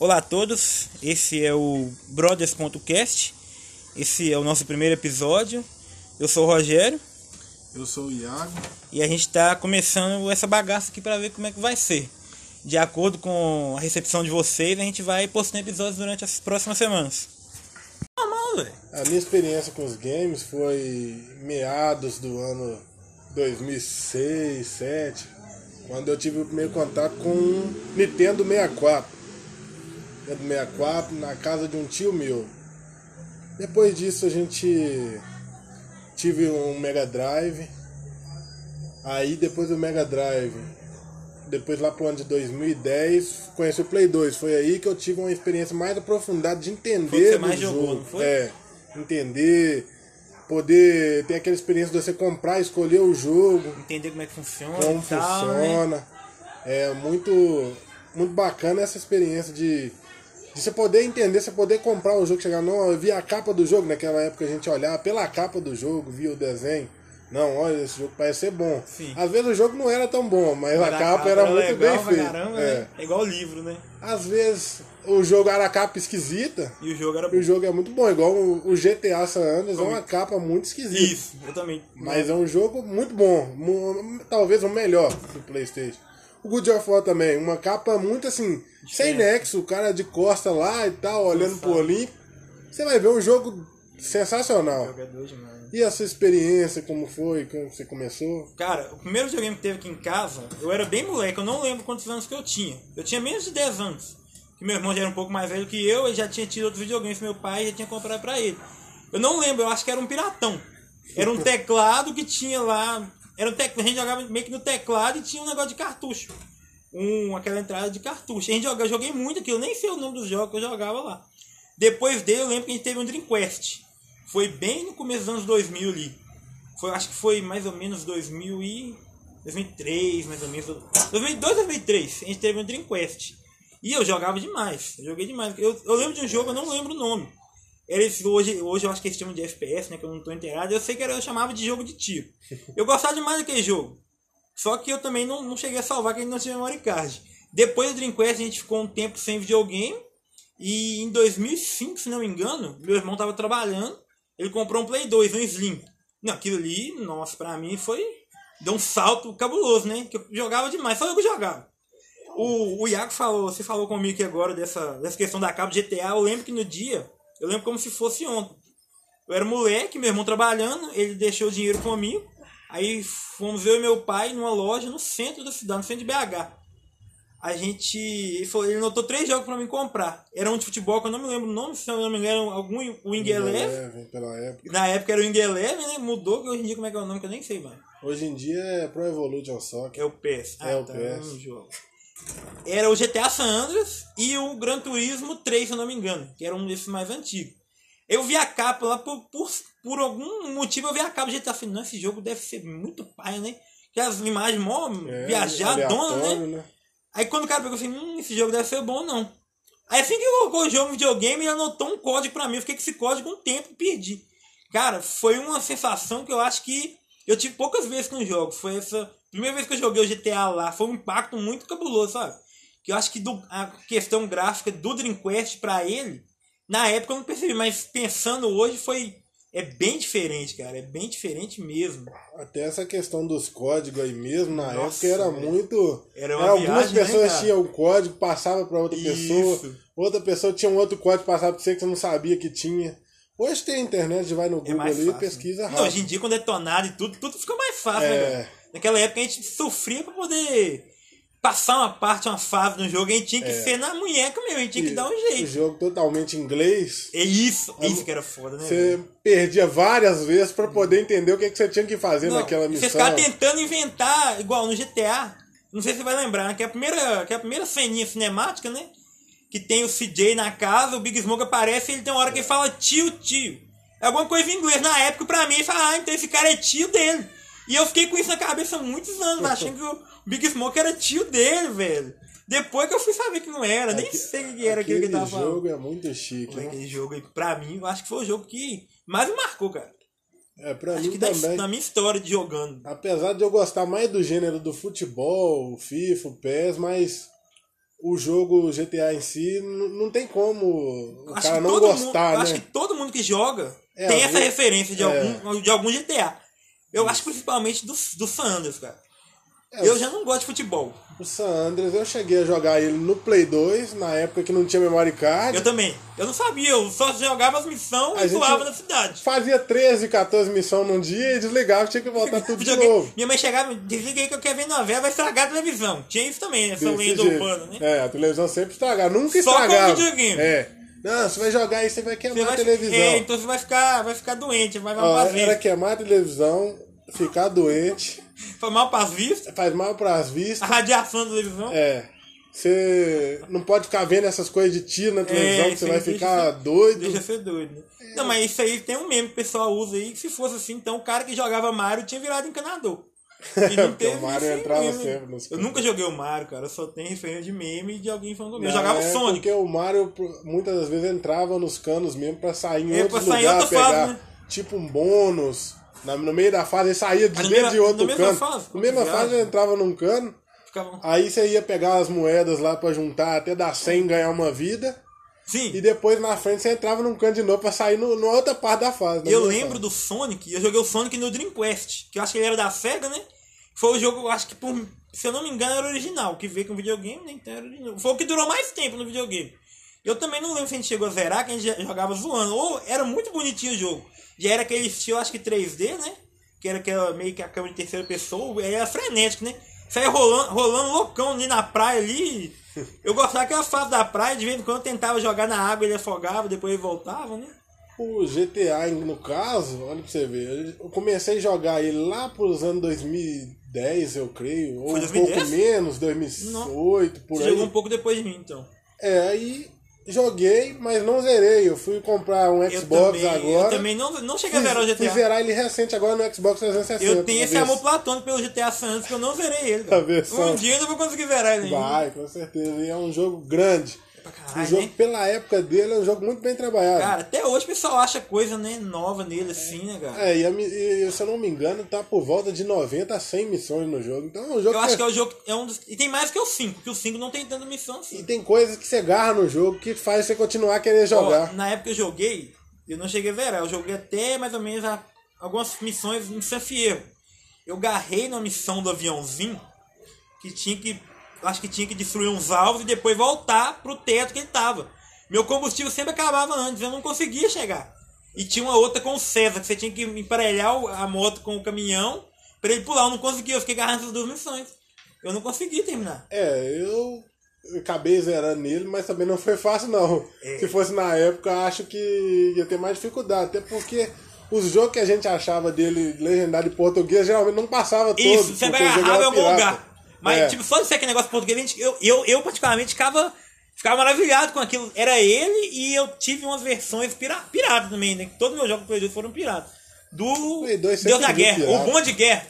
Olá a todos, esse é o Brothers.cast, esse é o nosso primeiro episódio. Eu sou o Rogério Eu sou o Iago. e a gente está começando essa bagaça aqui para ver como é que vai ser. De acordo com a recepção de vocês, a gente vai postando episódios durante as próximas semanas. Normal, velho. A minha experiência com os games foi meados do ano 2006, 2007, quando eu tive o primeiro contato com um Nintendo 64. Nintendo 64 na casa de um tio meu. Depois disso a gente tive um Mega Drive. Aí depois do Mega Drive, depois lá pro ano de 2010, conheci o Play 2. Foi aí que eu tive uma experiência mais aprofundada de entender Foi o que você do mais jogo. jogou, não foi? É, entender, poder ter aquela experiência de você comprar, escolher o jogo, Entender como é que funciona como tal, né? funciona. É muito, muito bacana essa experiência de, de você poder entender, você poder comprar o jogo, chegar, não, eu vi a capa do jogo, naquela época a gente olhava pela capa do jogo, via o desenho. Não, olha, esse jogo parece ser bom. Sim. Às vezes o jogo não era tão bom, mas, Mas a capa era, muito legal bem feita. Caramba, É. né? é igual livro, né? Às vezes o jogo era a capa esquisita, E o jogo era e o jogo é muito bom, igual o o GTA San Andreas é uma capa muito esquisita. Isso, eu também. Mas é um jogo muito bom. Talvez o melhor do Playstation. O Good of War também, uma capa muito assim, sem nexo, o cara de costa lá e tal, olhando pro Olimpo. Você vai ver um jogo sensacional. Jogador demais. E a sua experiência, como foi, como você começou? Cara, o primeiro videogame que teve aqui em casa, eu era bem moleque, eu não lembro quantos anos que eu tinha. Eu tinha menos de 10 anos. Que meu irmão já era um pouco mais velho que eu, ele já tinha tido outros videogames que meu pai já tinha comprado pra ele. Eu não lembro, eu acho que era um piratão. Era um teclado que tinha lá. Era um tec... A gente jogava meio que no teclado e tinha um negócio de cartucho. Um, aquela entrada de cartucho. A gente joga, eu joguei muito aquilo, eu nem sei o nome dos jogos que eu jogava lá. Depois dele, eu lembro que a gente teve um Dreamcast. Foi bem no começo dos anos 2000 ali. Foi, acho que foi mais ou menos 2000 e 2003, mais ou menos. 2002, 2003, a gente teve um Dreamcast. E eu jogava demais, eu joguei demais. Eu, eu lembro de um jogo, eu não lembro o nome. Esse, hoje, hoje eu acho que eles chamam de FPS, né, que eu não tô inteirado. Eu sei que era, eu chamava de jogo de tiro. Eu gostava demais daquele jogo. Só que eu também não, não cheguei a salvar, que gente não tinha memory card. Depois do Dreamcast, a gente ficou um tempo sem videogame. E em 2005, se não me engano, meu irmão tava trabalhando. Ele comprou um Play 2, um Slim. Não, aquilo ali, nossa, pra mim foi. Deu um salto cabuloso, né? Que eu jogava demais, só eu que jogava. O, o Iago falou, você falou comigo aqui agora dessa, dessa questão da capa GTA. Eu lembro que no dia, eu lembro como se fosse ontem. Eu era moleque, meu irmão trabalhando, ele deixou o dinheiro comigo. Aí fomos eu e meu pai numa loja no centro da cidade, no centro de BH. A gente. Ele, falou, ele notou três jogos pra mim comprar. Era um de futebol que eu não me lembro o nome, se eu não me engano, algum Wing Eleven. Pela época. Na época era o Wing Eleven, né? Mudou, que hoje em dia como é que é o nome que eu nem sei, mano. Hoje em dia é Pro Evolution Soccer. É o PES. É o tá, PES. um jogo. Era o GTA San Andreas e o Gran Turismo 3, se eu não me engano, que era um desses mais antigos. Eu vi a capa lá, por, por, por algum motivo eu vi a capa do GTA. Falei, não, esse jogo deve ser muito pai, né? Que as imagens mó É, viajadonas, né? né? Aí quando o cara pegou assim, hum, esse jogo deve ser bom, não. Aí assim que colocou o jogo no videogame, ele anotou um código pra mim. Eu fiquei com esse código um tempo e perdi. Cara, foi uma sensação que eu acho que eu tive poucas vezes com jogos. Foi essa primeira vez que eu joguei o GTA lá. Foi um impacto muito cabuloso, sabe? Que eu acho que do- a questão gráfica do Dreamcast pra ele, na época eu não percebi, mas pensando hoje foi. É bem diferente, cara. É bem diferente mesmo. Até essa questão dos códigos aí mesmo, na Nossa, época era velho. muito. Era uma algumas viagem, né, pessoas cara? tinham um código, passava para outra pessoa. Isso. Outra pessoa tinha um outro código, passava pra você que você não sabia que tinha. Hoje tem internet, vai no É Google mais ali e pesquisa Não, rápido. hoje em dia, quando é tonado e tudo, tudo fica mais fácil, É. né, cara? Naquela época a gente sofria pra poder passar uma parte, uma fase do jogo, a gente tinha que ser na munheca mesmo, a gente tinha que dar um O jeito. jogo totalmente inglês. É isso, isso que era foda, né? Você perdia várias vezes pra poder entender o que, que você tinha que fazer Não, naquela Você missão. ficava tentando inventar, igual no GTA, não sei se você vai lembrar, né? que é a primeira, que é a primeira ceninha cinemática, né? Que tem o CJ na casa, o Big Smoke aparece e ele tem uma hora que ele fala tio, tio. É alguma coisa em inglês. Na época, pra mim, ele fala, ah, então esse cara é tio dele. E eu fiquei com isso na cabeça há muitos anos, achando que o Big Smoke era tio dele, velho. Depois que eu fui saber que não era, nem sei o que era aquilo que ele Aquele tava falando. jogo é muito chique, né? Aquele jogo aí, pra mim, eu acho que foi o jogo que mais me marcou, cara. É, pra Acho mim que da, também. na minha história de jogando. Apesar de eu gostar mais do gênero do futebol, o FIFA, o PES, mas o jogo GTA em si não tem como o Acho cara não gostar, mundo, né? Acho que todo mundo que joga É, tem algum- essa referência de, é. algum, de algum GTA. Eu acho principalmente do, do San Andreas, cara. É, eu já não gosto de futebol. O San Andreas, eu cheguei a jogar ele no Play 2, na época que não tinha memory card. Eu também. Eu não sabia, eu só jogava as missões e zoava na cidade. Fazia 13, 14 missões num dia e desligava, tinha que voltar tudo de novo. Minha mãe chegava, desliguei que eu quero ver novela, vai estragar a televisão. Tinha isso também, essa Desse lenda jeito. urbana, né? É, a televisão sempre estragava, nunca Só com estragava. videogame. É. Não, você vai jogar aí, você vai queimar vai, a televisão. É, então você vai ficar, vai ficar doente, vai mal pras era queimar a televisão, ficar doente, Foi mal pras vistas, faz mal pras a vistas. radiação da televisão. É. Você não pode ficar vendo essas coisas de tiro na televisão, que isso você vai ficar ser- doido. Deixa ser doido, né? Não, mas isso aí tem um meme que o pessoal usa aí, que se fosse assim, então o cara que jogava Mario tinha virado encanador. Porque o Mario entrava mesmo. sempre nos Eu nunca joguei o Mario, cara. Eu só tenho referência de meme de alguém falando. Eu Não, jogava é o Sonic. Porque o Mario muitas das vezes entrava nos canos mesmo pra sair em É, em lugares, outra fase, pegar né? tipo um bônus. Na- no meio da fase ele saía de dentro meio- de outro cano. fase? Na mesma fase ele entrava num cano, Ficava... aí você ia pegar as moedas lá pra juntar até dar 100 e ganhar uma vida. Sim, E depois na frente você entrava num cano de novo pra sair no, numa outra parte da fase. na eu lembro fase. do Sonic, eu joguei o Sonic no Dreamcast, que eu acho que ele era da SEGA, né? Foi o jogo, eu acho que, por, se eu não me engano, era original, que veio com videogame, né? Então era original. Foi o que durou mais tempo no videogame. Eu também não lembro se a gente chegou a zerar, que a gente jogava zoando. Ou era muito bonitinho o jogo. Já era aquele estilo, acho que 3D, né? Que era aquela, meio que a câmera de terceira pessoa, era frenético, né? Saia rolando, rolando loucão ali na praia ali. Eu gostava daquela fase da praia, de vez em quando tentava jogar na água, ele afogava, depois ele voltava, né? O GTA, no caso, olha pra você ver, eu comecei a jogar ele lá pros anos 2010, eu creio, ou um 2010? pouco menos, 2008, por Você aí. jogou um pouco depois de mim, então. É, aí joguei, mas não zerei. Eu fui comprar um Eu Xbox também, agora. eu também não, não cheguei a Fui, zerar o fui GTA. zerar ele recente agora no Xbox 360. Eu tenho esse ver amor platônico pelo GTA San Andreas que eu não zerei ele. Cara. Um dia eu não vou conseguir zerar ele ainda. Vai, com certeza. E é um jogo grande. Pra O caralho, jogo, né? pela época dele, é um jogo muito bem trabalhado. Cara, até hoje o pessoal acha coisa né, nova nele assim, né, cara? É, e, e, se eu não me engano, tá por volta de 90 a 100 missões no jogo. Então é um jogo Eu que acho que é o jogo. É um dos, e tem mais que o 5, porque o 5 não tem tanta missão E assim. tem coisas que você agarra no jogo que faz você continuar a querer jogar. Ó, na época que eu joguei, eu não cheguei a zerar. Eu joguei até mais ou menos a- algumas missões em San Fierro. Eu garrei na missão do aviãozinho que tinha que. Acho que tinha que destruir uns alvos e depois voltar pro teto que ele tava. Meu combustível sempre acabava antes, eu não conseguia chegar. E tinha uma outra com o César, que você tinha que emparelhar a moto com o caminhão pra ele pular. Eu não conseguia, eu fiquei agarrando essas duas missões. Eu não consegui terminar. É, eu acabei zerando nele, mas também não foi fácil não. É. Se fosse na época, acho que ia ter mais dificuldade, até porque os jogos que a gente achava dele legendado em português geralmente não passava todos. Isso, você vai agarrar algum lugar. Mas, É. tipo, só de ser aquele negócio português, eu, eu, eu particularmente ficava, ficava maravilhado com aquilo. Era ele e eu tive umas versões pira, pirata também, né? Todos os meus jogos do Play 2 foram piratas. Do Play 2 Deus da Guerra, pirata. o Bom de Guerra.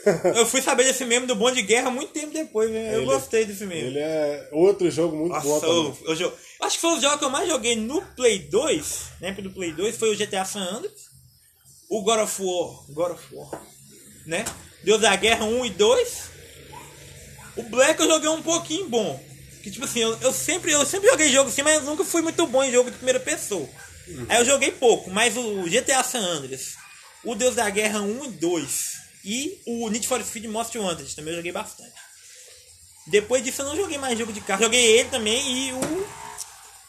eu fui saber desse meme do Bom de Guerra muito tempo depois, né? Eu Ele- gostei desse meme. Ele é outro jogo muito Nossa, bom eu, eu jo- acho que foi o jogo que eu mais joguei no Play 2, né? Do Play 2, foi o GTA San Andreas, o God of War, God of War, né? Deus da Guerra 1 e 2. O Black eu joguei um pouquinho bom. Que tipo assim, eu, eu sempre, eu sempre joguei jogo assim, mas eu nunca fui muito bom em jogo de primeira pessoa. Aí eu joguei pouco, mas o GTA San Andreas, o Deus da Guerra 1 e 2 e o Need for Speed Most Wanted também eu joguei bastante. Depois disso eu não joguei mais jogo de carro. Joguei ele também e o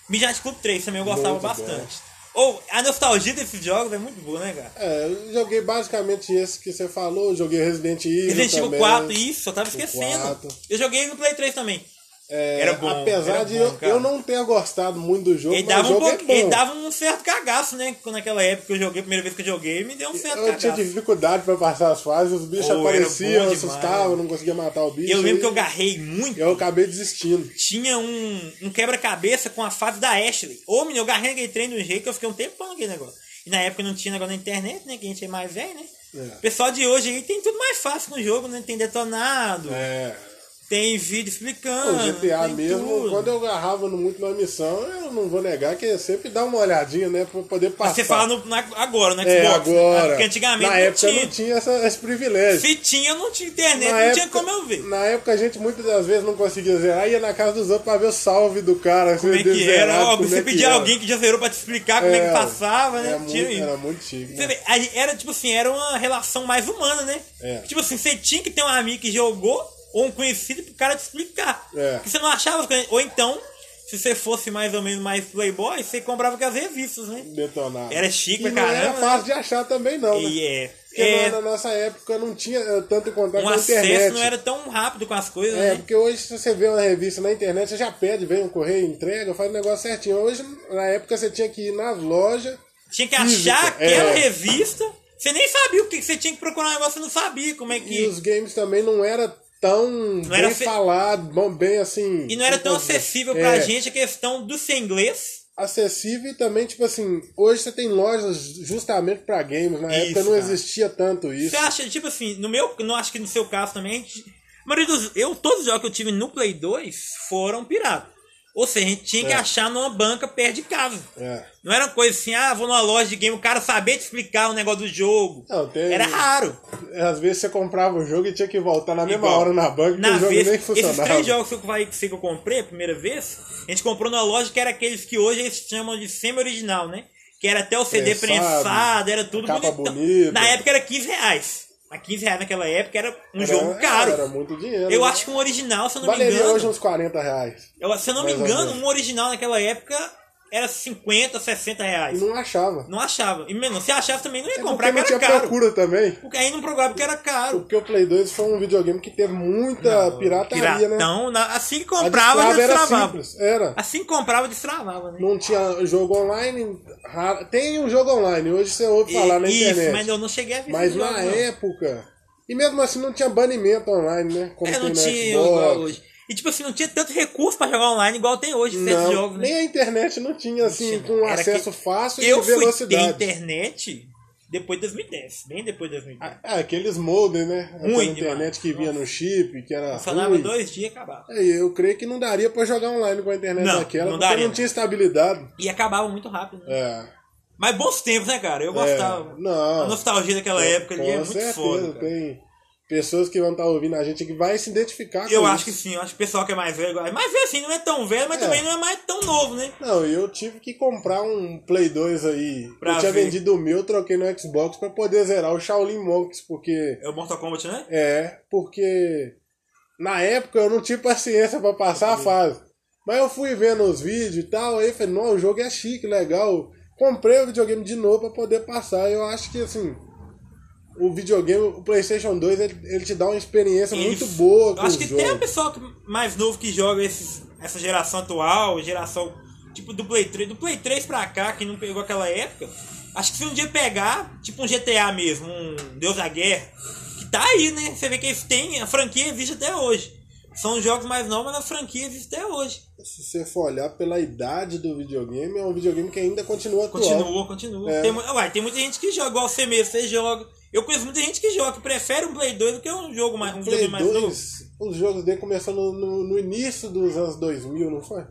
Midnight Club 3 também eu gostava Muito bastante. Ou a nostalgia desses jogos é muito boa, né, cara? É, eu joguei basicamente esse que você falou, joguei Resident Evil Resident Evil também. 4, isso, eu tava esquecendo. 4. Eu joguei no Play 3 também. É, Era bom, apesar era de bom, eu, eu não ter gostado muito do jogo, Ele dava, um jogo é ele dava um certo cagaço, né? Quando Naquela época que eu joguei, a primeira vez que eu joguei, me deu um certo Eu tinha cagaço. dificuldade pra passar as fases, os bichos Oh, apareciam, assustavam, eu não conseguia matar o bicho. Eu lembro que eu garrei muito. Eu acabei desistindo. Tinha um, um quebra-cabeça com a fase da Ashley. Ô, menino, eu garrei aquele trem de um jeito que eu fiquei um tempão naquele negócio. E na época não tinha negócio na internet, né? Que a gente é mais velho, né? É. O pessoal de hoje aí tem tudo mais fácil no jogo, né? Tem detonado. É, Tem vídeo explicando. O GTA mesmo, tudo. quando eu agarrava muito numa missão, eu não vou negar que sempre dá uma olhadinha, né? Pra poder passar. Mas você fala no, na- agora, no Xbox. É, né? agora. Porque antigamente Na não época tinha. não tinha essa- esse privilégio. Se tinha, não tinha internet, Na não tinha época- como eu ver. Na época a gente muitas das vezes não conseguia zerar, ia na casa dos outros pra ver o salve do cara. Como é que era? zerado, como você é pedia alguém que já zerou pra te explicar como é, É, que passava, né? Era Tinha muito, isso. era muito chique. Você né? vê, era tipo assim, era uma relação mais humana, né? É. Tipo assim, você tinha que ter um amigo que jogou ou um conhecido pro cara te explicar. É. Porque você não achava. Ou então, se você fosse mais ou menos mais playboy, você comprava com as revistas, né? Detonado. Era chique e pra não era caramba, né? fácil de achar também, não. né? E é. Porque é na, nossa época não tinha eh, tanto contato um com a acesso internet. não era tão rápido com as coisas, É, né? porque hoje se você vê uma revista na internet, você já pede, vem um correio, entrega, faz o negócio certinho. Hoje, na época, você tinha que ir nas lojas. Tinha que física, achar aquela é. revista. Você nem sabia o que que você tinha que procurar um negócio, você não sabia como é E que. os games também não era tão bem era fe- falado, bom, bem assim. E não era tão acessível pra É, gente a questão do ser inglês. Acessível e também, tipo assim, hoje você tem lojas justamente pra games. Na Isso, época não cara. existia tanto isso. Você acha, tipo assim, no meu. Não acho que no seu caso também. a gente- a. Eu, todos os jogos que eu tive no Play 2 foram pirata. Ou seja, a gente tinha que É. achar numa banca perto de casa. É. Não era uma coisa assim, ah, vou numa loja de game, o cara saber te explicar o negócio do jogo. Não, tem- Era raro. Às vezes você comprava o jogo e tinha que voltar na mesma Igual. hora na banca Na o jogo nem esses funcionava. três jogos que eu, que que eu comprei a primeira vez, a gente comprou numa loja que era aqueles que hoje eles chamam de semi-original, né? Que era até o CD Prensado, prensado, era tudo capa bonita. Na época era 15 reais. A 15 reais naquela época era um Era- jogo caro. Era muito dinheiro. Eu né? acho que um original, se eu não me Valeria engano. hoje uns 40 reais. eu- se eu não me engano, um original naquela época era 50, 60 reais. Não achava. Não achava. E mesmo, se achava também não ia É comprar, porque não tinha caro. procura também. Porque aí não procurava porque era caro. Porque o Play 2 foi um videogame que teve muita pirataria, né? Piratão, na- assim que comprava, destrava era destravava. simples. Era. Assim que comprava, destravava, né? Não tinha jogo online. raro- Tem um jogo online, hoje você ouve falar na Isso, internet. mas eu não cheguei a ver Mas na não. época. E mesmo assim não tinha banimento online, né? Como É, não tinha hoje. E tipo assim, não tinha tanto recurso pra jogar online igual tem hoje, certos Não, jogos, né? nem a internet não tinha assim, tinha. com acesso fácil Eu e fui ter velocidade. internet depois de 2010, bem depois de 2010. Ah, aqueles modem, né? Aquela Ruim internet que vinha no chip, que era Funcionava dois dias e acabava. É, eu creio que não daria pra jogar online com a internet Não, daquela, não porque daria. não tinha estabilidade. E acabava muito rápido, né? É. Mas bons tempos, né, cara? Eu gostava. não. A nostalgia daquela época ali é muito certeza, foda. cara. tem pessoas que vão estar ouvindo a gente que vai se identificar com Eu isso. acho que sim, eu acho que o pessoal que é mais velho. Mais velho assim, não é tão velho, mas É. também não é mais tão novo, né? Não, eu tive que comprar um Play 2 aí. Pra eu tinha ver. vendido o meu, troquei no Xbox pra poder zerar o Shaolin Monks, porque É o Mortal Kombat, né? É, porque na época eu não tive paciência pra passar a fase. Mas eu fui vendo os vídeos e tal, aí falei, não, o jogo é chique, legal. Comprei o videogame de novo pra poder passar. Eu acho que assim, o videogame, o PlayStation 2, ele, ele te dá uma experiência Ele- muito boa com acho que tem a pessoa mais novo que joga esses, essa geração atual, geração tipo do Play 3, do Play 3 pra cá, que não pegou aquela época. Acho que se um dia pegar, tipo um GTA mesmo, um Deus da Guerra, que tá aí, né? Você vê que eles têm, a franquia existe até hoje. São os jogos mais novos, mas a franquia existe até hoje. Se você for olhar pela idade do videogame, é um videogame que ainda continua atual. Continua, continua. É. Tem, uai, tem muita gente que joga, igual você mesmo, você joga. Eu conheço muita gente que joga, que prefere um Play 2 do que um jogo mais, um Play videogame mais novo. 2, os jogos dele começaram no, no, início dos anos 2000, não foi?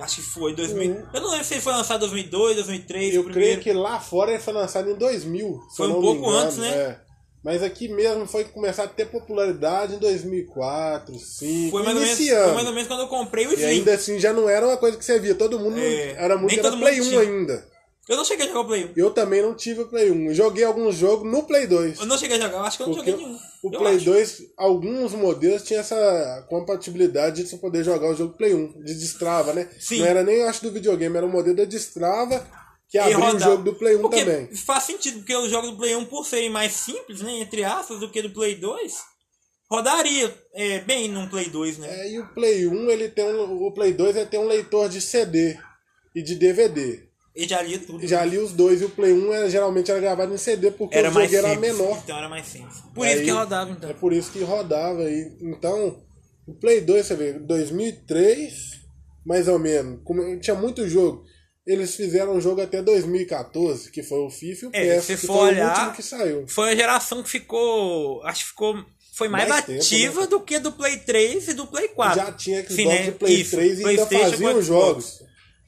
Acho que foi 2000. Uhum. Eu não lembro se ele foi lançado em 2002, 2003. Eu creio que lá fora ele foi lançado em 2000. se Foi um pouco engano, antes, né? é. Mas aqui mesmo foi começar a ter popularidade em 2004, 2005, Foi mais, ou menos, iniciando. foi mais ou menos quando eu comprei o E Slim. ainda assim já não era uma coisa que você via. Todo mundo É, era muito era Play mundo 1 tinha. ainda. Eu não cheguei a jogar o Play 1. Eu também não tive o Play 1. Eu joguei alguns jogos no Play 2. Eu não cheguei a jogar, eu acho que eu não Porque joguei nenhum. o Eu Play acho. 2, alguns modelos tinham essa compatibilidade de você poder jogar o jogo Play 1, de destrava, né? Sim. Não era nem, acho, do videogame, era o modelo da destrava que abria o jogo do Play 1 Porque também. Faz sentido, porque os jogos do Play 1, por serem mais simples, né, entre aspas, do que do Play 2, rodaria é, bem num Play 2, né? É, e o Play 1, ele tem um, o Play 2 ele tem um leitor de CD e de DVD. Ele já lia tudo. Já li os dois e o Play 1 era, geralmente era gravado em CD porque era o jogo era simples. menor. Então era mais simples. Por Aí, isso que rodava, então. É por isso que rodava. E, então, o Play 2, você vê, 2003, mais ou menos, como, tinha muito jogo. Eles fizeram um jogo até 2014, que foi o FIFA e o É, se que for foi olhar- o último que saiu. Foi a geração que ficou. Acho que ficou foi mais, Mais tempo, ativa né? do que do Play 3 e do Play 4. Já tinha Xbox né? e Play Isso, 3 e ainda faziam jogos.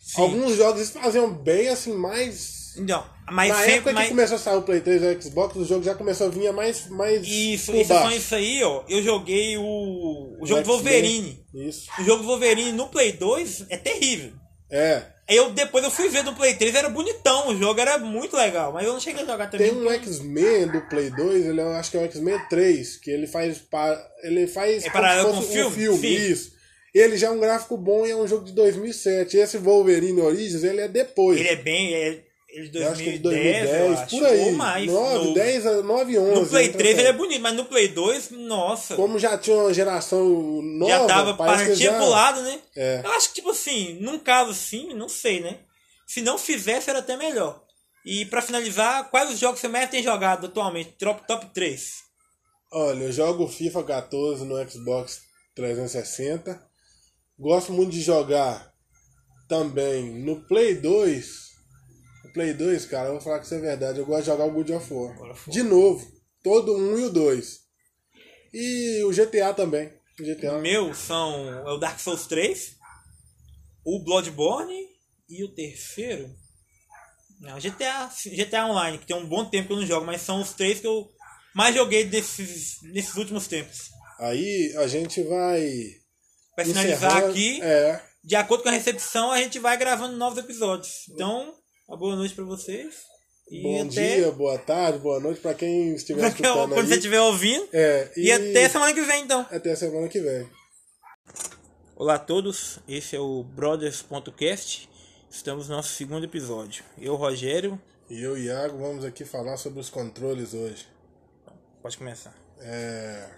Sim. Alguns jogos eles faziam bem, assim, mais. Não, mas Na sempre época que começou a sair o Play 3 e o Xbox, o jogo já começou a vir mais, mais Isso, isso, só isso aí, ó. Eu joguei o, o jogo do. Wolverine. Isso. O jogo do Wolverine no Play 2 é terrível. É. Eu depois eu fui ver do Play 3, era bonitão, o jogo era muito legal, mas eu não cheguei a jogar também. Tem um X-Men do Play 2, ele, eu acho que é o X-Men 3, que ele faz. pa- Ele faz. É paralelo com o um filme? filme. Isso. Ele já é um gráfico bom e é um jogo de 2007. Esse Wolverine Origins, ele é depois. Ele é bem. É, ele de Eu acho que é de 2010, 2010, eu acho, por aí. ou mais. 9, novo. 10, a- 9, 11. No Play entra 3 ele é essa- bonito, mas no Play 2, nossa. Como já tinha uma geração nova, já tava partia já... pro lado, né? É. Eu acho que, tipo assim, num caso assim, não sei, né? Se não fizesse, era até melhor. E pra finalizar, quais os jogos que você mais tem jogado atualmente? Top, top 3. Olha, eu jogo FIFA 14 no Xbox 360. Gosto muito de jogar também no Play 2. No Play 2, cara, eu vou falar que isso é verdade. Eu gosto de jogar o God of War. God of War. De novo. Todo 1 e o 2. E o GTA também. O GTA. Meu são é o Dark Souls 3, o Bloodborne e o terceiro. Não, GTA, GTA Online, que tem um bom tempo que eu não jogo, mas são os três que eu mais joguei desses, nesses últimos tempos. Aí a gente vai. Pra finalizar aqui, É. de acordo com a recepção, a gente vai gravando novos episódios. Então, uma boa noite pra vocês. E Bom até dia, boa tarde, boa noite pra quem estiver escutando quando você aí. estiver ouvindo. É, E até semana que vem, então. até semana que vem. Olá a todos, esse é o Brothers.cast. Estamos no nosso segundo episódio. Eu, Rogério, E eu, Iago, vamos aqui falar sobre os controles hoje. pode começar. É,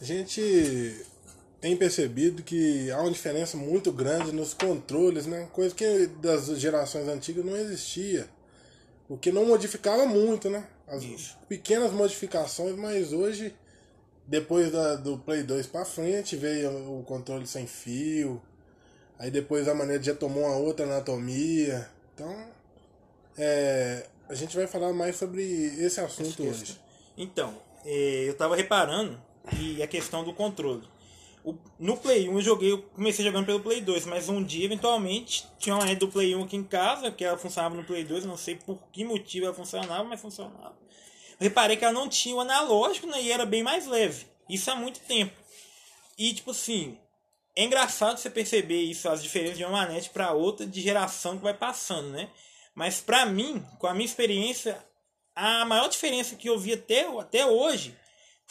A gente tem percebido que há uma diferença muito grande nos controles, né? Coisa que das gerações antigas não existia. O que não modificava muito, né? As Isso. pequenas modificações, mas hoje, depois da, do Play 2 pra frente, veio o controle sem fio. Aí depois a maneira já tomou uma outra anatomia. Então, é, a gente vai falar mais sobre esse assunto hoje. Então, eh, eu tava reparando e a questão do controle. No Play 1 eu joguei, eu comecei jogando pelo Play 2, mas um dia, eventualmente, tinha uma rede do Play 1 aqui em casa, que ela funcionava no Play 2, eu não sei por que motivo ela funcionava, mas funcionava. Eu reparei que ela não tinha o analógico, né, e era bem mais leve. Isso há muito tempo. E, tipo assim, é engraçado você perceber isso, as diferenças de uma manete para outra, de geração que vai passando, né? Mas pra mim, com a minha experiência, a maior diferença que eu vi até, até hoje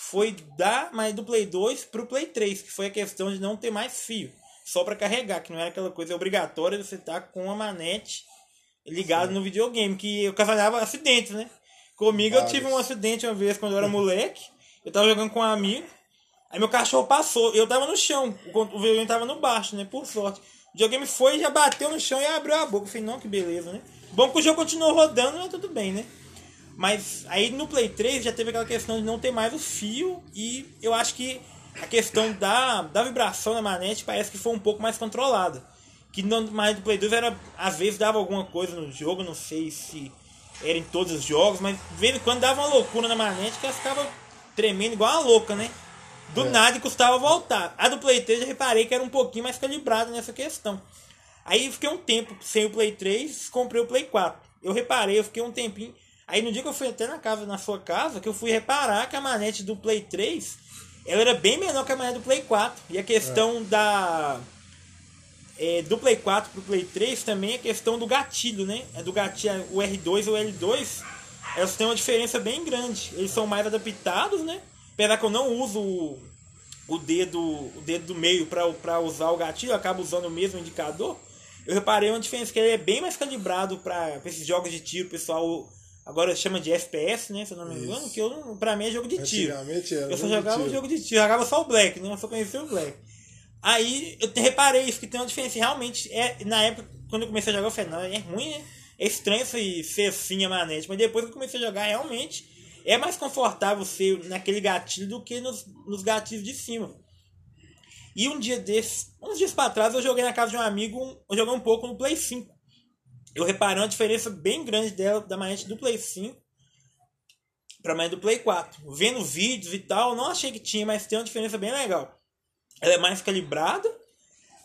foi da mais do Play 2 pro Play 3, que foi a questão de não ter mais fio, só para carregar, que não era aquela coisa obrigatória de você estar com a manete ligada no videogame, que eu cavalhava acidentes, né? Comigo eu tive um Vários. acidente uma vez quando eu era moleque, eu tava jogando com um amigo, aí meu cachorro passou, eu tava no chão, o videogame tava no baixo, né? Por sorte. O videogame foi, já bateu no chão e abriu a boca. Eu falei, não, que beleza, né? Bom que o jogo continuou rodando, mas tudo bem, né? Mas aí no Play 3 já teve aquela questão de não ter mais o fio e eu acho que a questão da, da vibração na manete parece que foi um pouco mais controlada. Que no mais do Play 2 era, às vezes dava alguma coisa no jogo, não sei se era em todos os jogos, mas de vez em quando dava uma loucura na manete que ela ficava tremendo igual uma louca, né? Do É. nada custava voltar. A do Play 3 eu reparei que era um pouquinho mais calibrada nessa questão. Aí eu fiquei um tempo sem o Play 3, comprei o Play 4. Eu reparei, eu fiquei um tempinho. Aí no dia que eu fui até na casa, na sua casa, que eu fui reparar que a manete do Play 3 ela era bem menor que a manete do Play 4. E a questão da. é, do Play 4 pro Play 3 também é questão do gatilho, né? É do gatilho, o R2 e o L2, elas têm uma diferença bem grande. Eles são mais adaptados, né? Apesar que eu não uso o, o dedo o dedo do meio para usar o gatilho, eu acabo usando o mesmo indicador. Eu reparei uma diferença que ele é bem mais calibrado para esses jogos de tiro, pessoal agora chama de FPS, né? Se eu não me engano, Isso. que eu pra mim é jogo de tiro. Era Eu só jogava um jogo de tiro, jogava só o Black, né? Eu só conhecia o Black. Aí eu reparei isso, que tem uma diferença. Realmente, é, na época, quando eu comecei a jogar, eu falei, não, é ruim, né? É estranho esse- ser assim a manete. Mas depois que eu comecei a jogar, realmente é mais confortável ser naquele gatilho do que nos, nos gatilhos de cima. E um dia desses, uns dias pra trás, eu joguei na casa de um amigo, eu joguei um pouco no Play 5. Eu reparei uma diferença bem grande dela, da manete do Play 5 pra manete do Play 4. Vendo vídeos e tal, não achei que tinha, mas tem uma diferença bem legal. Ela é mais calibrada,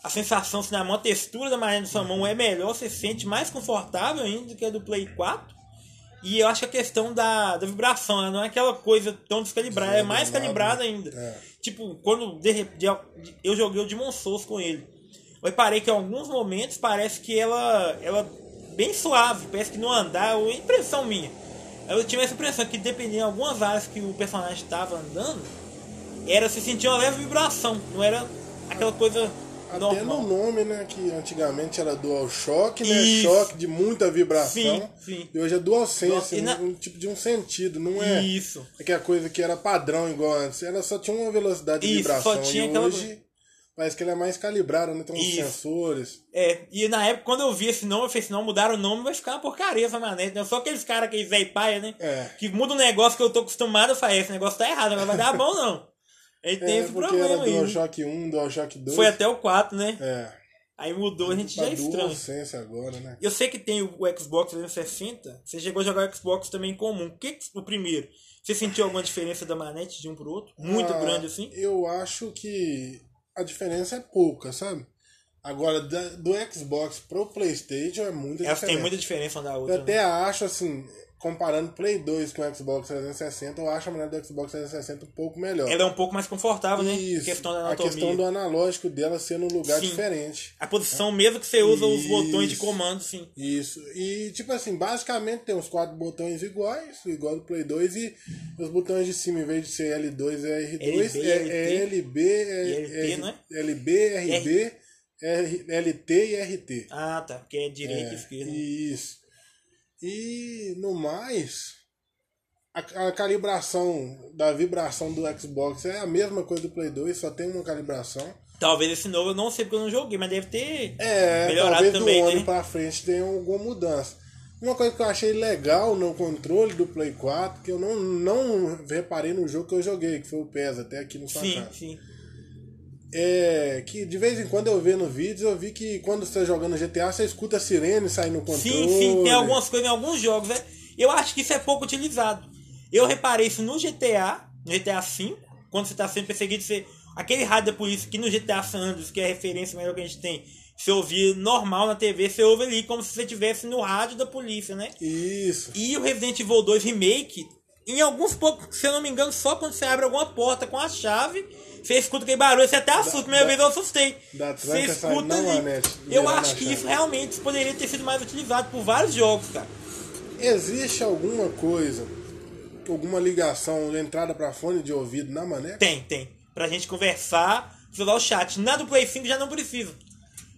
a sensação assim, na mão, a textura da manete da sua mão é melhor, você se sente mais confortável ainda do que a do Play 4. E eu acho que a questão da, da vibração, ela não é aquela coisa tão descalibrada, é mais calibrada ainda. É. Tipo, quando de, de- eu joguei o Demon Souls com ele, eu reparei que em alguns momentos parece que ela, ela bem suave, parece que no andar, ou impressão minha. Eu tive essa impressão que dependendo de algumas áreas que o personagem estava andando, era se sentia uma leve vibração, não era aquela coisa Até normal. no nome, né? Que antigamente era DualShock, né? Isso. Choque de muita vibração. Sim, sim. E hoje é DualSense, E na- um, um tipo de um sentido, não é? Isso. Aquela coisa que era padrão igual antes. Ela só tinha uma velocidade de Isso, vibração. só tinha e aquela hoje parece que ela é mais calibrada, né? Tem uns Isso. sensores. É, e na época, quando eu vi esse nome, eu falei assim, não, mudaram o nome, vai ficar uma porcaria essa manete, né? Só aqueles caras, aqueles velho paia, né? É. Que muda um negócio que eu tô acostumado, eu falei, esse negócio tá errado, não vai dar bom, não. Ele tem É, esse porque problema era aí. DualShock 1, DualShock 2. Foi até o 4, né? É. Aí mudou, a gente já é estranho. DualSense agora, né? Eu sei que tem o o Xbox 360, você chegou a jogar o Xbox também em comum. O que, que o primeiro? Você sentiu alguma diferença da manete de um pro outro? Muito Ah, grande assim? Eu acho que a diferença é pouca, sabe? Agora, do Xbox pro PlayStation é muita Elas diferença. têm muita diferença uma da Eu outra. né? até acho, assim, comparando Play 2 com o Xbox 360, eu acho a maneira do Xbox 360 um pouco melhor. Ela é um pouco mais confortável, né? Isso, Questão da a anatomia. questão do analógico dela ser num lugar Sim. diferente. A posição mesmo que você usa os Isso. botões de comando, sim. Isso. E, tipo assim, basicamente tem os quatro botões iguais, igual do Play 2, e os botões de cima, em vez de ser L2 é R2, LB, é, é LB, é, é não é? LB, RB, R, LT e RT. Ah, tá. Porque é direita e esquerda. Isso. E no mais, a, a calibração da vibração do Xbox é a mesma coisa do Play 2, só tem uma calibração. Talvez esse novo eu não sei porque eu não joguei, mas deve ter É, melhorado talvez também, do ano né? pra frente tenha alguma mudança. Uma coisa que eu achei legal no controle do Play 4, que eu não, não reparei no jogo que eu joguei, que foi o PES, até aqui no sua Sim, casa. sim. É que de vez em quando eu vendo vídeos, eu vi que quando você tá jogando GTA, você escuta a sirene sair no controle. Sim, sim, tem algumas coisas em alguns jogos, né? Eu acho que isso é pouco utilizado. Eu reparei isso no GTA, no GTA V, quando você está sendo perseguido, você, aquele rádio da polícia que no GTA San Andreas, que é a referência melhor que a gente tem, você ouvir normal na TV, você ouve ali como se você estivesse no rádio da polícia, né? Isso. E o Resident Evil 2 Remake, em alguns poucos, se eu não me engano, só quando você abre alguma porta com a chave, você escuta aquele barulho, você até assusta. Primeira da- vez eu assustei. da Você escuta ali. Eu virando acho que chave. isso realmente poderia ter sido mais utilizado por vários jogos, cara. Existe alguma coisa, alguma ligação, entrada para fone de ouvido na maneca? Tem, tem. Pra gente conversar, usar o chat. Na do Play 5 já não precisa.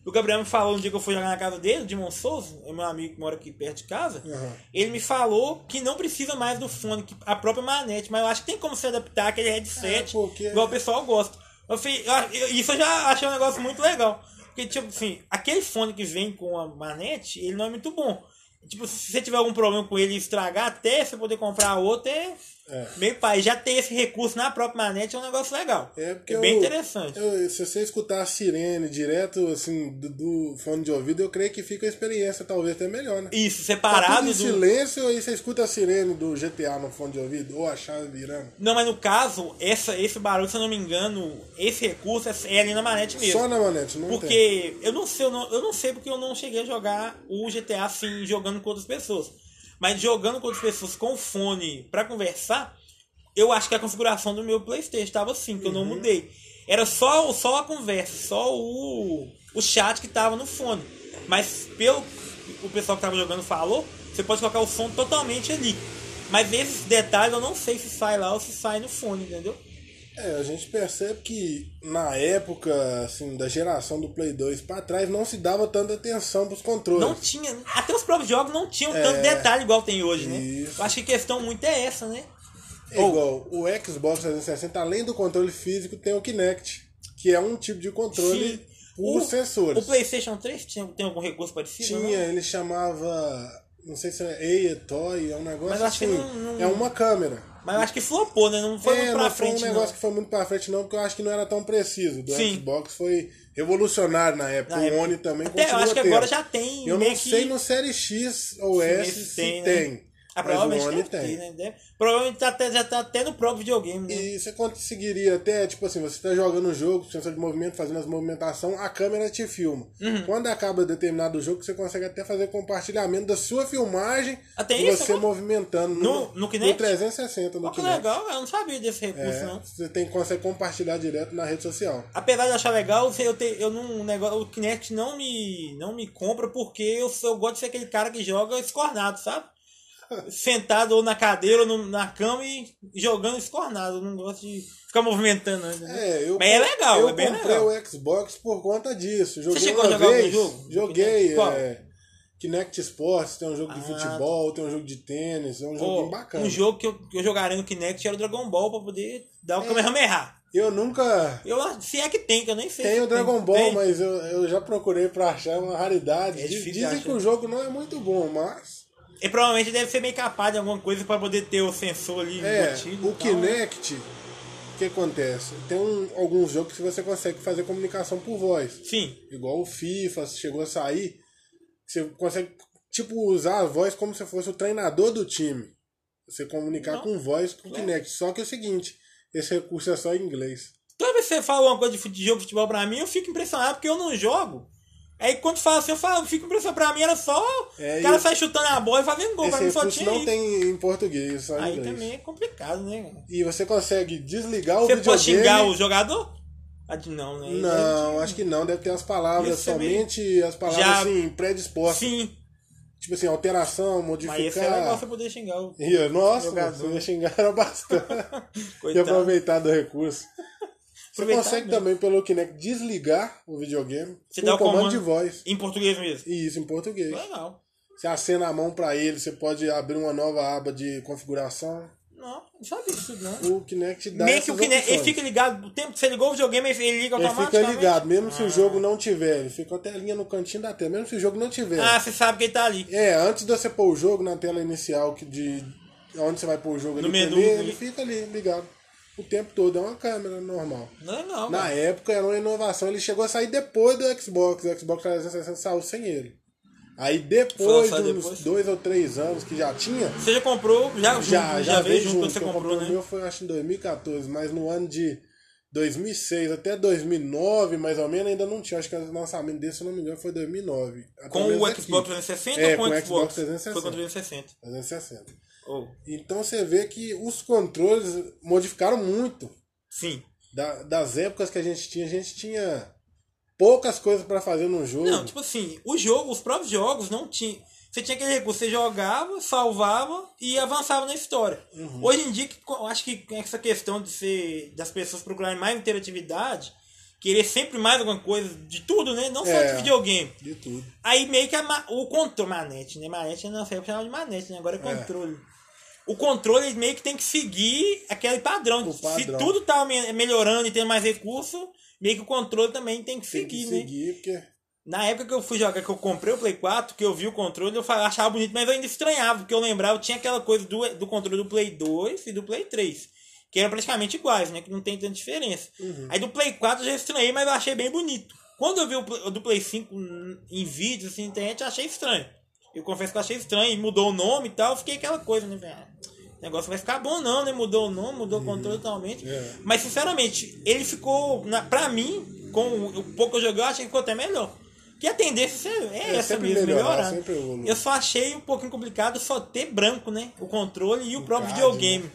O Gabriel me falou um dia que eu fui jogar na casa dele, de Souza, é meu amigo que mora aqui perto de casa. Uhum. Ele me falou que não precisa mais do fone, que a própria manete, mas eu acho que tem como se adaptar aquele headset, É, porque- igual o pessoal gosta. Eu falei, eu- isso eu já achei um negócio muito legal. Porque, tipo assim, aquele fone que vem com a manete, ele não é muito bom. Tipo, se você tiver algum problema com ele estragar, até você poder comprar outro, é, É. meio pai. Já ter esse recurso na própria manete é um negócio legal. É porque bem eu- interessante. eu- se você escutar a sirene direto assim do, do fone de ouvido, eu creio que fica a experiência talvez até melhor, né? Isso, Tá separado em do. silêncio aí você escuta a sirene do GTA no fone de ouvido ou a chave virando. Não, mas no caso, essa, esse barulho, se eu não me engano, esse recurso é, é ali na manete mesmo. Só na manete, não tem. Porque eu não sei, eu não, eu não sei porque eu não cheguei a jogar o GTA assim, jogando com outras pessoas. Mas jogando com outras pessoas com fone pra conversar, eu acho que a configuração do meu Playstation estava assim, que eu não mudei. Era só, só a conversa, só o, o chat que tava no fone. Mas pelo que o pessoal que tava jogando falou, você pode colocar o som totalmente ali. Mas esses detalhes eu não sei se sai lá ou se sai no fone, entendeu? É, a gente percebe que na época, assim, da geração do Play 2 pra trás, não se dava tanta atenção pros controles. Não tinha. Até os próprios jogos não tinham É, tanto detalhe igual tem hoje, né? isso. Eu acho que a questão muito é essa, né? É igual, o Xbox 360, além do controle físico, tem o Kinect, que é um tipo de controle Sim. por O- sensores. O PlayStation 3 tinha, tem algum recurso parecido? Tinha, não? ele chamava. Não sei se é Eia Toy, é um negócio Mas acho que assim. não- não- É uma câmera. Mas eu acho que flopou, né? Não foi é, muito pra não foi frente, um negócio não. que foi muito pra frente, não, porque eu acho que não era tão preciso. Do Sim. Xbox foi revolucionário na época. Na o época. One também Até eu continua acho que tendo. agora já tem Eu não que- sei no Série X ou S se se tem, tem. né? Ah, provavelmente o One deve tem. ter, né? Provavelmente tá até, já tá até no próprio videogame, né? E você conseguiria até, tipo assim, você tá jogando o jogo, sensor de movimento, fazendo as movimentações, a câmera te filma. Uhum. Quando acaba determinado jogo, você consegue até fazer compartilhamento da sua filmagem Até e isso, você né? No, No- no no Kinect? 360, no Pô, que Kinect. legal, eu não sabia desse recurso, É, não. você tem, consegue compartilhar direto na rede social. Apesar de achar legal, eu, te, eu não, o negócio, o Kinect não me, não me compra porque eu, eu gosto de ser aquele cara que joga escornado, sabe? Sentado ou na cadeira ou no- na cama e jogando escornado. Eu não gosto de ficar movimentando. né? É, eu, Mas é legal, eu é bem comprei legal. o Xbox por conta disso. Joguei chegou uma a jogar algum vez, jogo? Joguei. Qual? É, Kinect Sports, tem um jogo de Ah, futebol, tem um jogo de tênis, é um jogo Pô, bacana. um jogo que eu, que eu jogaria no Kinect era o Dragon Ball pra poder dar o Kamehameha. Eu nunca Eu, se é que tem, que eu nem sei. se o Dragon tem. Ball, Tem? mas eu, eu já procurei pra achar uma raridade. É difícil Dizem que o jogo não é muito bom, mas. E provavelmente deve ser meio capaz de alguma coisa pra poder ter o sensor ali É, embutido o né? Kinect, o que acontece? Tem um- alguns jogos que você consegue fazer comunicação por voz. Sim. Igual o FIFA, chegou a sair. Você consegue, tipo, usar a voz como se fosse o treinador do time. Você comunicar Não. com voz com o Kinect. Só que é o seguinte, esse recurso é só em inglês. Toda vez que você fala uma coisa de jogo de futebol pra mim, eu fico impressionado porque eu não jogo. Aí quando fala assim, eu, falo, fico impressionado. Pra mim era só É, o cara sai chutando a bola e fazendo gol. Pra Esse mim só tinha não isso. tem em português, só em Aí inglês. também é complicado, né? E você consegue desligar o Você videogame. pode xingar o jogador? Ah, Não, né? Não, acho que não. Deve ter as palavras, somente as palavras Já- assim, predispostas. Sim, Tipo assim, alteração, mas esse é legal modificar. você poder xingar o Ia, nossa, Jogador. você ia xingar era bastante. e aproveitar do recurso. Você consegue mesmo. também pelo Kinect desligar o videogame Você com dá o comando, comando de voz. Em português mesmo. Isso em português. Legal. Você acena a mão pra ele, você pode abrir uma nova aba de configuração. Não, não sabia disso não. O Kinect dá Meio que o Kinect, ele opções. fica ligado, o tempo que você ligou o videogame, ele liga Ele automaticamente. fica ligado, mesmo se o jogo não tiver. Ele fica com a telinha no cantinho da tela, mesmo se o jogo não tiver. Ah, você sabe que ele tá ali. É, antes de você pôr o jogo na tela inicial, que de onde você vai pôr o jogo ali, No menu, primeiro, ali. ele fica ali ligado. O tempo todo, é uma câmera normal. Legal. Na cara. época era uma inovação, ele chegou a sair depois do Xbox. O Xbox 360 saiu sem ele. Aí depois de uns dois ou três anos que já tinha, Você já comprou, já, já, já, veio veio junto junto. quando você comprou, né? O meu foi acho em 2014, mas no ano de 2006 até 2009, mais ou menos, ainda não tinha. Acho que o lançamento desse, se não me engano, foi 2009. Até Com o aqui, Xbox 360 É, ou com o com o Xbox? Xbox 360. Foi com o 360. 360. Oh, Então você vê que os controles modificaram muito. sim. Da- das épocas que a gente tinha, a gente tinha poucas coisas pra fazer no jogo. Não, tipo assim, o jogo, os próprios jogos não tinham. Você tinha aquele recurso, você jogava, salvava e avançava na história. Uhum. Hoje em dia, eu acho que essa questão de ser das pessoas procurarem mais interatividade, querer sempre mais alguma coisa, de tudo, né? Não só É. de videogame. De tudo. Aí meio que a o controle, manete, né? Manete não sei chamava de manete, né? Agora é controle. O controle meio que tem que seguir aquele padrão. Padrão. Se tudo tá me- melhorando e tendo mais recurso, meio que o controle também tem que Tem seguir, que né? seguir, porque. Na época que eu fui jogar, que eu comprei o Play 4, que eu vi o controle, eu achava bonito, mas eu ainda estranhava, porque eu lembrava, tinha aquela coisa do, do controle do Play 2 e do Play 3, que eram praticamente iguais, né? Que não tem tanta diferença. Uhum. Aí do Play 4 eu já estranhei, mas eu achei bem bonito. Quando eu vi o, do Play 5 em vídeos, assim, na internet, eu achei estranho. Eu confesso que eu achei estranho, mudou o nome e tal, fiquei aquela coisa, né? velho? Ah, O negócio vai ficar bom não, né? Mudou o nome, mudou o controle totalmente. É. Mas sinceramente, ele ficou, na, pra mim, com o pouco que eu joguei, eu achei que ficou até melhor. Que a tendência é, É, essa sempre mesmo, melhorar, melhorar. Eu só achei um pouquinho complicado só ter branco, né? O controle e o, próprio card, videogame.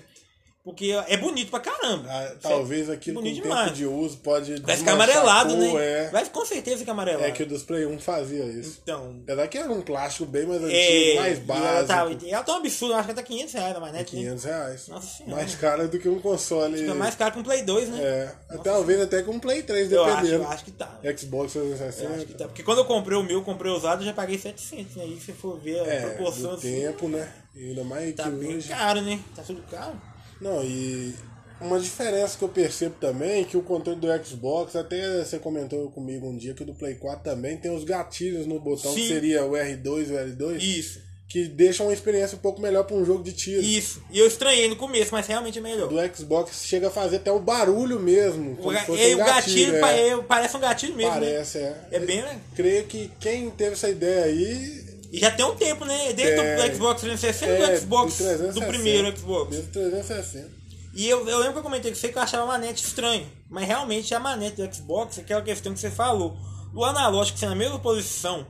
Porque é bonito pra caramba. ah, talvez aquilo com bonito tempo demais. de uso pode. Vai ficar desmanchar amarelado, né? É, Vai com certeza ficar amarelado. é que o dos Play 1 fazia isso. Então. Apesar que era um plástico bem mais antigo, É, mais e ela tá, básico. e ela tá um absurdo, acho que tá 500 reais na manete, né? 500 reais. Nossa senhora. Mais caro do que um console. Fica mais caro que um Play 2, né? É, talvez até com um Play 3, eu, acho, dependendo. eu acho que tá. Xbox Eu acho que 360. tá. Porque quando eu comprei o meu, eu comprei usado, eu já paguei 700, né? E se for ver a É, proporção do assim, tempo, né? E ainda mais tá que bem hoje. caro, né? Tá tudo caro. Não, e uma diferença que eu percebo também é que o controle do Xbox, até você comentou comigo um dia que o do Play 4 também tem os gatilhos no botão, que Sim. seria o R2 e o L2, Isso, que deixam uma experiência um pouco melhor para um jogo de tiro. isso. E eu estranhei no começo, mas realmente é melhor. Do Xbox chega a fazer até o barulho mesmo. O, Como ga- se fosse e um o gatilho, é. é, parece um gatilho mesmo. né? Parece, é. É bem, né? Creio que quem teve essa ideia aí E já tem um tempo, né? Desde É. o Xbox 360 e É, do Xbox do 360. do primeiro Xbox. Desde 360. E eu, eu lembro que eu comentei com você que eu achava a manete estranho. Mas realmente a manete do Xbox é aquela questão que você falou. O analógico ser na mesma posição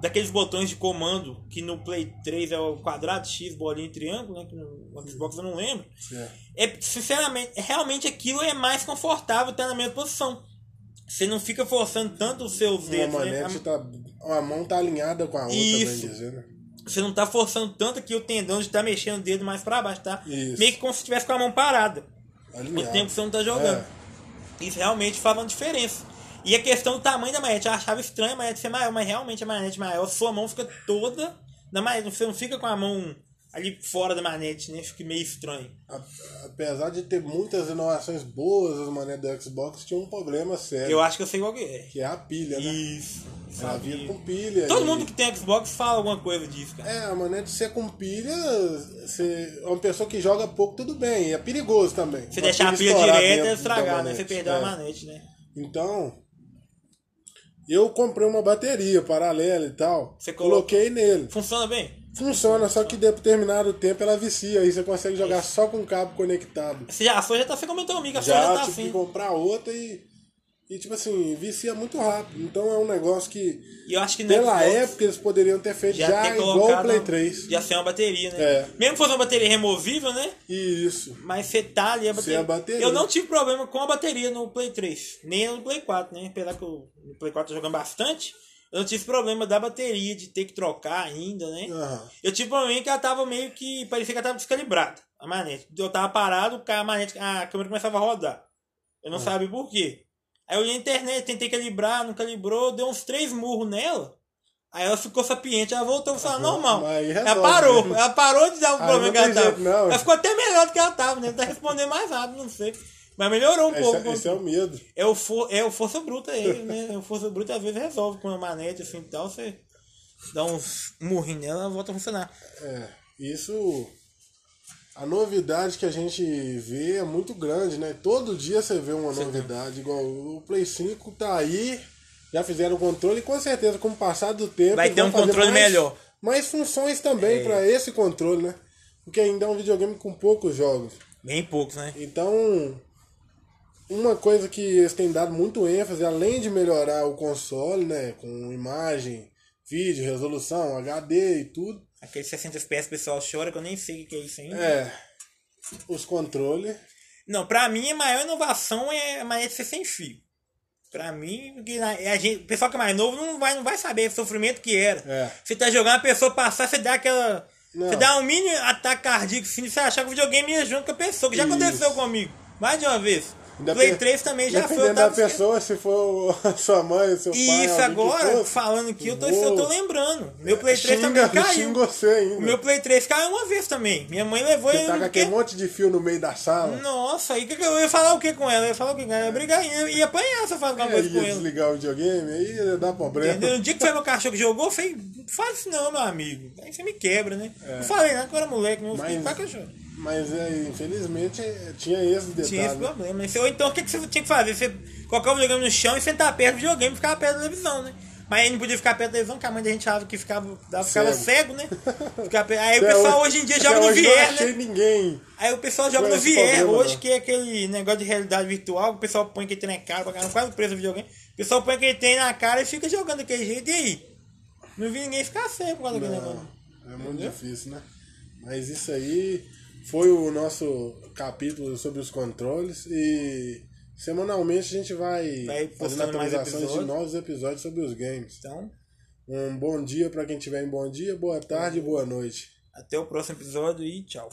daqueles botões de comando que no Play 3 é o quadrado, X, bolinha e triângulo, né? Que no Xbox eu não lembro. É. É, sinceramente, realmente aquilo é mais confortável estar na mesma posição. Você não fica forçando tanto os seus dedos, né? manete tá. Uma mão tá alinhada com a outra, Isso. bem dizendo. Você não tá forçando tanto aqui o tendão de estar mexendo o dedo mais pra baixo, tá? Isso. Meio que como se estivesse com a mão parada. O Alinhado. tempo que você não tá jogando. É. Isso realmente faz uma diferença. E a questão do tamanho da manete, eu achava estranho a manete ser maior, mas realmente a manete maior, sua mão fica toda na manete. Você não fica com a mão ali fora da manete, né? Fica meio estranho. Apesar de ter muitas inovações boas as manetes do Xbox, tinha um problema sério. Eu acho que eu sei qual que é. Que é a pilha, né? Isso. Ela vinha com pilha. Todo e- mundo que tem Xbox fala alguma coisa disso, cara. É, a manete ser com pilha, você, uma pessoa que joga pouco, tudo bem. É perigoso também. Uma deixar a pilha direta, é estragar, né? Você perdeu É. a manete, né? Então, eu comprei uma bateria paralela e tal. Você Coloquei nele. Funciona bem? Funciona, só que determinado tempo ela vicia. Aí você consegue jogar só com o cabo conectado. Já, a sua já tá, você comentou comigo, a sua Já já tá tive que assim. comprar outra e. E tipo assim, vicia muito rápido. Então é um negócio que, E eu acho que pela Xbox época, eles poderiam ter feito já, já, ter igual o Play 3. já ser uma bateria, né? É. Mesmo que fosse uma bateria removível, né? E isso. Mas você tá ali a bateria. a bateria. Eu não tive problema com a bateria no Play 3, nem no Play 4, né? Apesar que eu, no Play 4 eu tô jogando bastante, eu não tive problema da bateria, de ter que trocar ainda, né? Aham. Eu tive problema que ela tava meio que. parecia que ela tava descalibrada, a manete. Eu tava parado, a manete, a câmera começava a rodar. Eu não sabia por quê. Aí eu olhei na internet, tentei calibrar, não calibrou, deu uns três murros nela. Aí ela ficou sapiente, ela voltou a funcionar normal. Ela parou, né? ela parou de dar o problema que ela tava. jeito. Ela ficou até melhor do que ela tava, né? Tá respondendo mais rápido, não sei. Mas melhorou um pouco. Esse, é- esse é o medo. É o, for, é o força bruta aí, né? O força bruta às vezes resolve com a manete assim e tal. Você dá uns murrinhos nela, ela volta a funcionar. É, isso. A novidade que a gente vê é muito grande, né? Todo dia você vê uma novidade. Igual o Play 5 tá aí, já fizeram o controle e com certeza, com o passar do tempo. Vai ter um controle mais, melhor. Mais funções também pra esse controle, né? Porque ainda é um videogame com poucos jogos. Bem poucos, né? Então, uma coisa que eles têm dado muito ênfase, além de melhorar o console, né? Com imagem, vídeo, resolução, HD e tudo. Aqueles 60 FPS pessoal chora que eu nem sei o que é isso ainda. É. Os controles. Não, pra mim a maior inovação é a manete ser sem fio. Pra mim, na- a gente, o pessoal que é mais novo não vai, não vai saber o sofrimento que era. É. Você tá jogando, a pessoa passar, você dá aquela. Não. Você dá um mini ataque cardíaco, assim, você achar que o videogame ia junto com a pessoa, que já Isso. aconteceu comigo. Mais de uma vez. Play pe- 3 também já foi. Dependendo da pessoa, se for a sua mãe, seu pai. Isso alguém que agora, fosse, falando aqui, eu tô, eu tô lembrando. Meu Play 3 xinga, também caiu. você ainda. O meu Play 3 caiu uma vez também. Minha mãe levou Você ele. tá com aquele monte de fio no meio da sala. Nossa, aí que que eu ia falar o que com ela? Eu ia falar o que? Eu ia brigar, ia, ia apanhar se eu falar alguma Aí coisa com ia ela. desligar o videogame, aí ia dar problema. Entendeu? No dia que foi meu cachorro que jogou, eu falei, não faz isso não, meu amigo. Aí você me quebra, né? Não falei nada que eu era moleque, meu Mas- cachorro. Mas é, infelizmente tinha esse detalhe. Tinha esse problema. né? Ou então o que, que você tinha que fazer? Você colocar o videogame no chão e sentar perto do videogame e ficar perto da televisão, né? Mas aí não podia ficar perto da televisão, porque a mãe da gente achava que ficava, ficava Cego. cego, né? Ficava perto- Aí o pessoal hoje em dia joga no VR, né? ninguém. Aí o pessoal joga no VR, problema, hoje não. que é aquele negócio de realidade virtual, o pessoal põe que tem na cara, pra quase preso no videogame. O pessoal põe que tem na cara e fica jogando daquele jeito. E aí? Não vi ninguém ficar cego por causa daquele negócio. É muito difícil, né? Mas isso aí foi o nosso capítulo sobre os controles e semanalmente a gente vai, Vai fazendo atualizações de novos episódios sobre os games. Então, Um bom dia para quem tiver em bom dia, boa tarde boa noite. até o próximo episódio e tchau.